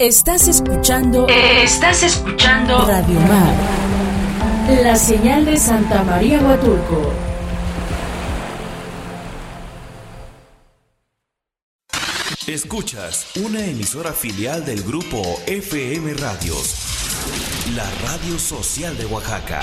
Estás escuchando. Estás escuchando. Radio Mar. La señal de Santa María Huatulco. Escuchas una emisora filial del grupo FM Radios. La Radio Social de Oaxaca.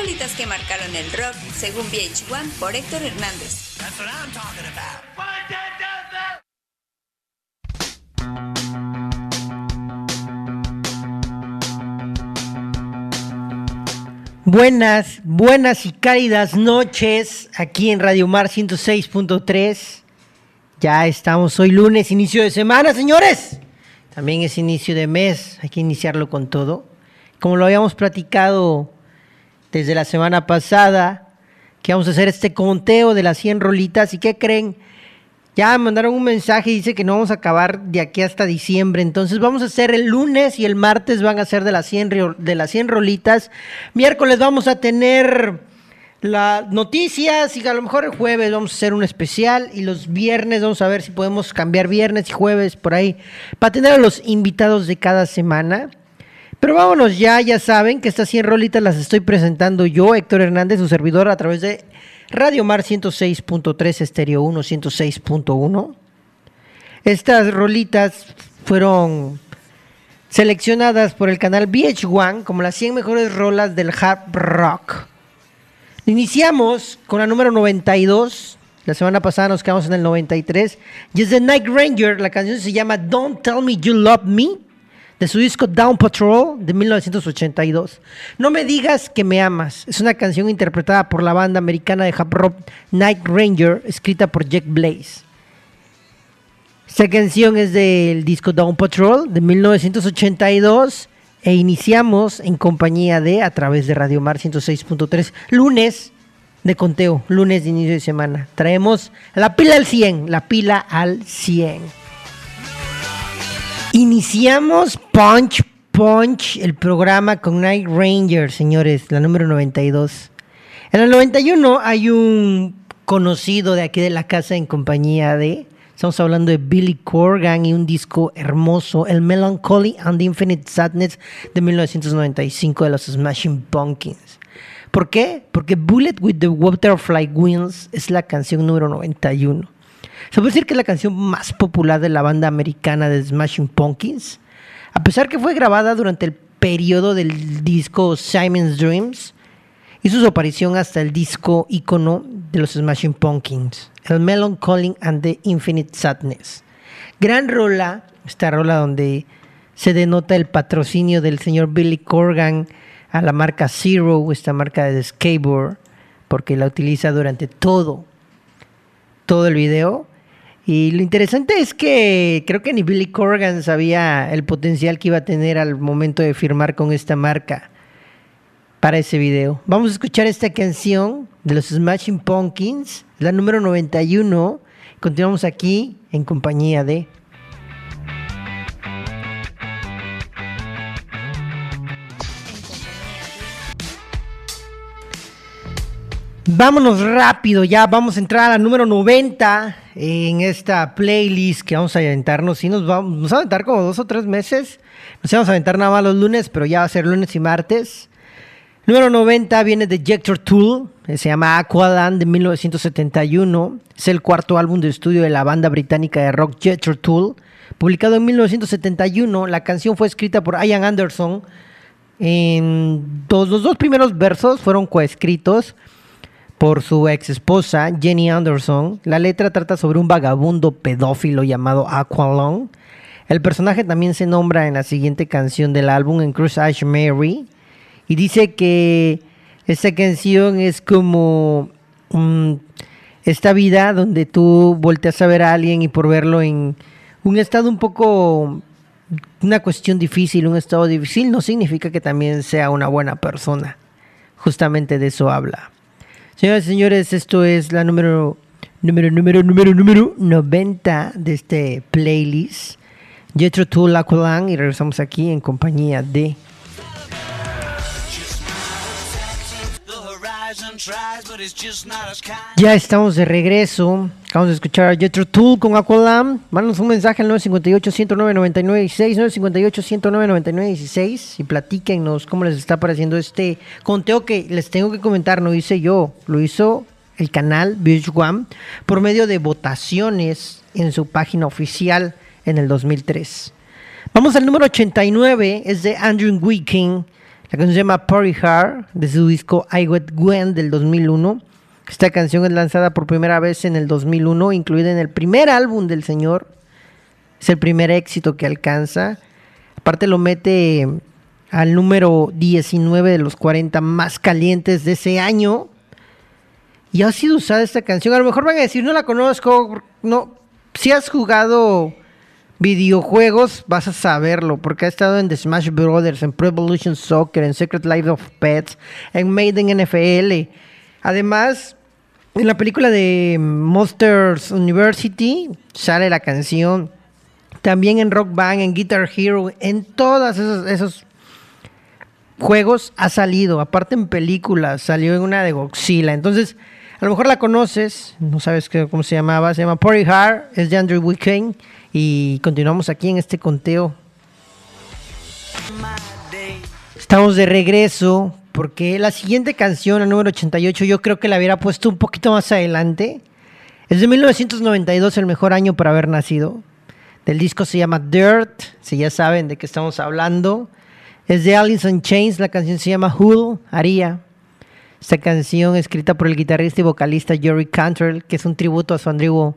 Rolitas que marcaron el rock, según VH1 por Héctor Hernández. Buenas, buenas y cálidas noches aquí en Radio Mar 106.3. Ya estamos hoy lunes, inicio de semana, señores. También es inicio de mes, hay que iniciarlo con todo. Como lo habíamos platicado desde la semana pasada, que vamos a hacer este conteo de las 100 rolitas. ¿Y qué creen? Ya mandaron un mensaje y dice que no vamos a acabar de aquí hasta diciembre. Entonces vamos a hacer el lunes y el martes van a ser de las 100, rio- de las 100 rolitas. Miércoles vamos a tener las noticias y a lo mejor el jueves vamos a hacer un especial y los viernes vamos a ver si podemos cambiar viernes y jueves por ahí para tener a los invitados de cada semana. Pero vámonos ya, ya saben que estas 100 rolitas las estoy presentando yo, Héctor Hernández, su servidor, a través de Radio Mar 106.3, Estéreo 1, 106.1. Estas rolitas fueron seleccionadas por el canal VH1 como las 100 mejores rolas del hard rock. Iniciamos con la número 92. La semana pasada nos quedamos en el 93. Y es de Night Ranger. La canción se llama Don't Tell Me You Love Me. De su disco Down Patrol de 1982. No me digas que me amas. Es una canción interpretada por la banda americana de hip rock Night Ranger, escrita por Jack Blaze. Esta canción es del disco Down Patrol de 1982 e iniciamos en compañía de a través de Radio Mar 106.3 lunes de conteo, lunes de inicio de semana. Traemos la pila al 100, la pila al 100. Iniciamos Punch Punch, el programa con Night Ranger, señores, la número 92. En el 91 hay un conocido de aquí de la casa en compañía de, estamos hablando de Billy Corgan y un disco hermoso, el Melancholy and the Infinite Sadness de 1995 de los Smashing Pumpkins. ¿Por qué? Porque Bullet with the Butterfly Wings es la canción número 91. Se puede decir que es la canción más popular de la banda americana de Smashing Pumpkins. A pesar que fue grabada durante el periodo del disco Simon's Dreams, hizo su aparición hasta el disco ícono de los Smashing Pumpkins, el Melancholy and the Infinite Sadness. Gran rola, esta rola donde se denota el patrocinio del señor Billy Corgan a la marca Zero, esta marca de skateboard, porque la utiliza durante todo, todo el video. Y lo interesante es que creo que ni Billy Corgan sabía el potencial que iba a tener al momento de firmar con esta marca para ese video. Vamos a escuchar esta canción de los Smashing Pumpkins, la número 91. Continuamos aquí en compañía de... Vámonos rápido, ya vamos a entrar a número 90 en esta playlist que vamos a aventarnos. Sí, nos vamos, a aventar como dos o tres meses. Nos vamos a aventar nada más los lunes, pero ya va a ser lunes y martes. Número 90 viene de Jector Tool, eh, se llama Aqualand de 1971. Es el cuarto álbum de estudio de la banda británica de rock Jethro Tull. Publicado en 1971, la canción fue escrita por Ian Anderson. En dos- los dos primeros versos fueron coescritos por su ex esposa Jenny Anderson. La letra trata sobre un vagabundo pedófilo llamado Aqualung. El personaje también se nombra en la siguiente canción del álbum, en Cruise Ash Mary. Y dice que esta canción es como mm, esta vida donde tú volteas a ver a alguien y por verlo en un estado un poco, una cuestión difícil, un estado difícil, no significa que también sea una buena persona. Justamente de eso habla. Señoras y señores, esto es la número, número, número, número, número 90 de este playlist. Jetro Tool Aqualan y regresamos aquí en compañía de Ya estamos de regreso. Acabamos de escuchar a Jetro Tool con Aqualam. Mándanos un mensaje al 958-109-9916, 958-109-9916 y platíquenos cómo les está pareciendo este conteo que les tengo que comentar. No hice yo, lo hizo el canal Beach One por medio de votaciones en su página oficial en el 2003. Vamos al número 89, es de Andrew Wiking. La canción se llama Party Hard, de su disco I Wet Gwen del 2001. Esta canción es lanzada por primera vez en el 2001, incluida en el primer álbum del señor. Es el primer éxito que alcanza. Aparte lo mete al número 19 de los 40 más calientes de ese año. Y ha sido usada esta canción. A lo mejor van a decir, no la conozco. No, si has jugado videojuegos, vas a saberlo, porque ha estado en The Smash Brothers, en Pro Evolution Soccer, en Secret Life of Pets, en Maiden NFL. Además, en la película de Monsters University sale la canción. También en Rock Band, en Guitar Hero, en todos esos, juegos ha salido. Aparte en películas, salió en una de Godzilla. Entonces, a lo mejor la conoces, no sabes cómo se llamaba. Se llama Party Hard, es de Andrew Wickane. Y continuamos aquí en este conteo. Estamos de regreso porque la siguiente canción, la número 88, yo creo que la hubiera puesto un poquito más adelante. Es de 1992, el mejor año para haber nacido. Del disco se llama Dirt, si ya saben de qué estamos hablando. Es de Alice in Chains, la canción se llama Who Haría. Esta canción escrita por el guitarrista y vocalista Jerry Cantrell, que es un tributo a su, Andrew,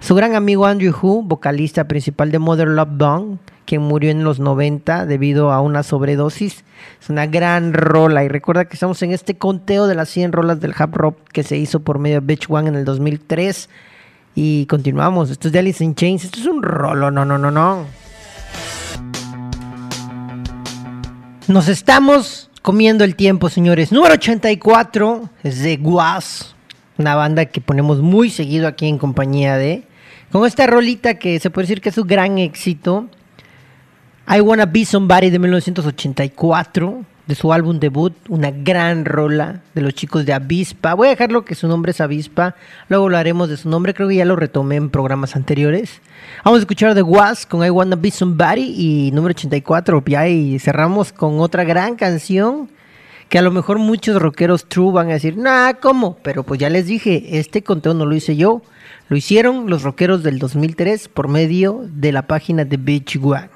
su gran amigo Andrew Hu, vocalista principal de Mother Love Bone, quien murió en los 90 debido a una sobredosis. Es una gran rola y recuerda que estamos en este conteo de las 100 rolas del Hub Rock que se hizo por medio de Beach One en el 2003. Y continuamos. Esto es de Alice in Chains. Esto es un rolo, no, no, no, no. Nos estamos comiendo el tiempo, señores. Número 84 es de Guas, una banda que ponemos muy seguido aquí en compañía de. Con esta rolita que se puede decir que es un gran éxito. I Wanna Be Somebody de 1984, de su álbum debut, una gran rola de los chicos de Avispa. Voy a dejarlo que su nombre es Avispa, luego hablaremos de su nombre, creo que ya lo retomé en programas anteriores. Vamos a escuchar The Was con I Wanna Be Somebody y número 84, ya y cerramos con otra gran canción que a lo mejor muchos rockeros true van a decir, nah, ¿cómo? Pero pues ya les dije, este conteo no lo hice yo, lo hicieron los rockeros del 2003 por medio de la página de Beach One.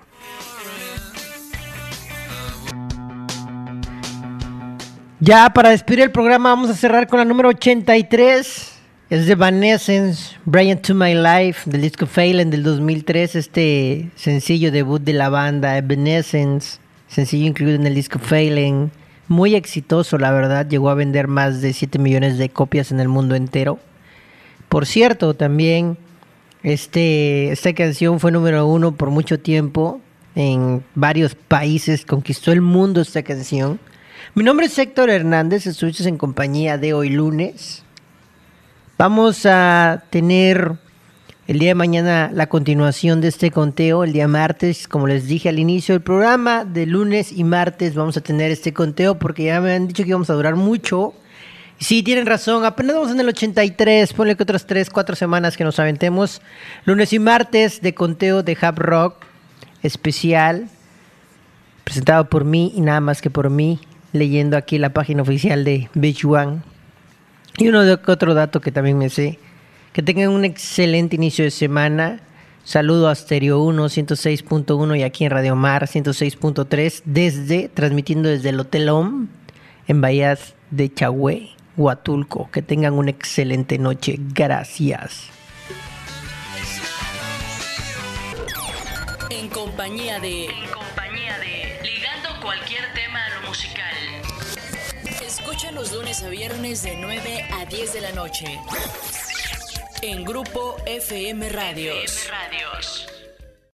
Ya para despedir el programa vamos a cerrar con la número 83. Es de Vanessence, Brian to My Life, del disco Phelan del 2003. Este sencillo debut de la banda Evanescence, sencillo incluido en el disco Phelan. Muy exitoso, la verdad. Llegó a vender más de 7 millones de copias en el mundo entero. Por cierto, también este, esta canción fue número uno por mucho tiempo en varios países. Conquistó el mundo esta canción. Mi nombre es Héctor Hernández, estuviste en compañía de hoy lunes. Vamos a tener el día de mañana la continuación de este conteo. El día martes, como les dije al inicio del programa, de lunes y martes vamos a tener este conteo porque ya me han dicho que íbamos a durar mucho. Sí, tienen razón, apenas vamos en el 83, ponle que otras 3, 4 semanas que nos aventemos. Lunes y martes de conteo de Hub Rock especial, presentado por mí y nada más que por mí leyendo aquí la página oficial de Beach One. Y uno de otro dato que también me sé. Que tengan un excelente inicio de semana. Saludo a Stereo 1, 106.1 y aquí en Radio Mar 106.3 desde, transmitiendo desde el Hotel Home en Bahías de Chagüe, Huatulco. Que tengan una excelente noche. Gracias. En compañía de... En compañía de cualquier tema lo musical. Escucha los lunes a viernes de 9 a 10 de la noche. En Grupo FM Radios. FM Radios.